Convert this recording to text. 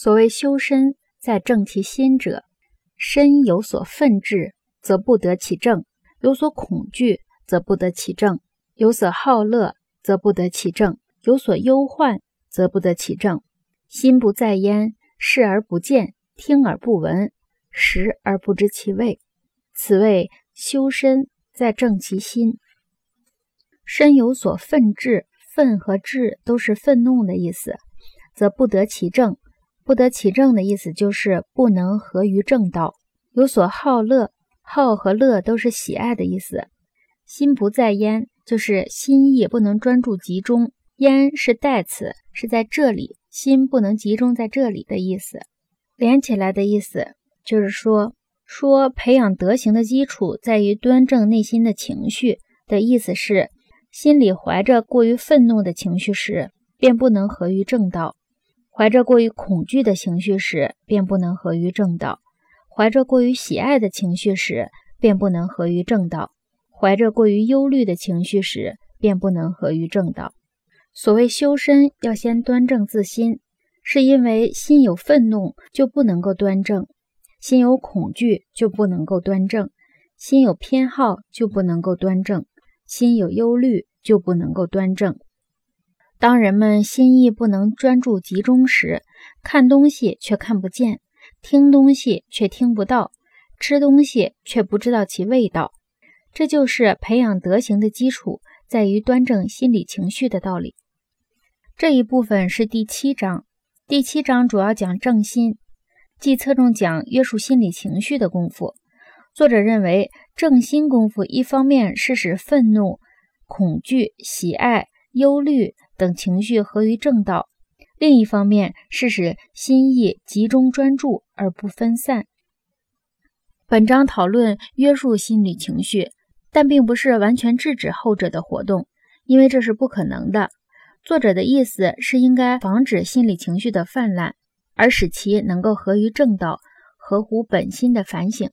所谓修身，在正其心者，身有所愤志，则不得其正；有所恐惧，则不得其正；有所好乐，则不得其正；有所忧患，则不得其正。心不在焉，视而不见，听而不闻，食而不知其味。此谓修身，在正其心。身有所愤志，愤和志都是愤怒的意思，则不得其正。不得其正的意思就是不能合于正道。有所好乐，好和乐都是喜爱的意思。心不在焉，就是心意不能专注集中。焉是代词，是在这里，心不能集中在这里的意思。连起来的意思就是说，说培养德行的基础在于端正内心的情绪的意思是，心里怀着过于愤怒的情绪时，便不能合于正道。怀着过于恐惧的情绪时，便不能合于正道；怀着过于喜爱的情绪时，便不能合于正道；怀着过于忧虑的情绪时，便不能合于正道。所谓修身，要先端正自心，是因为心有愤怒就不能够端正，心有恐惧就不能够端正，心有偏好就不能够端正，心有忧虑就不能够端正。当人们心意不能专注集中时，看东西却看不见，听东西却听不到，吃东西却不知道其味道。这就是培养德行的基础，在于端正心理情绪的道理。这一部分是第七章，第七章主要讲正心，既侧重讲约束心理情绪的功夫。作者认为，正心功夫一方面是使愤怒、恐惧、喜爱、忧虑。等情绪合于正道，另一方面是使心意集中专注而不分散。本章讨论约束心理情绪，但并不是完全制止后者的活动，因为这是不可能的。作者的意思是应该防止心理情绪的泛滥，而使其能够合于正道，合乎本心的反省。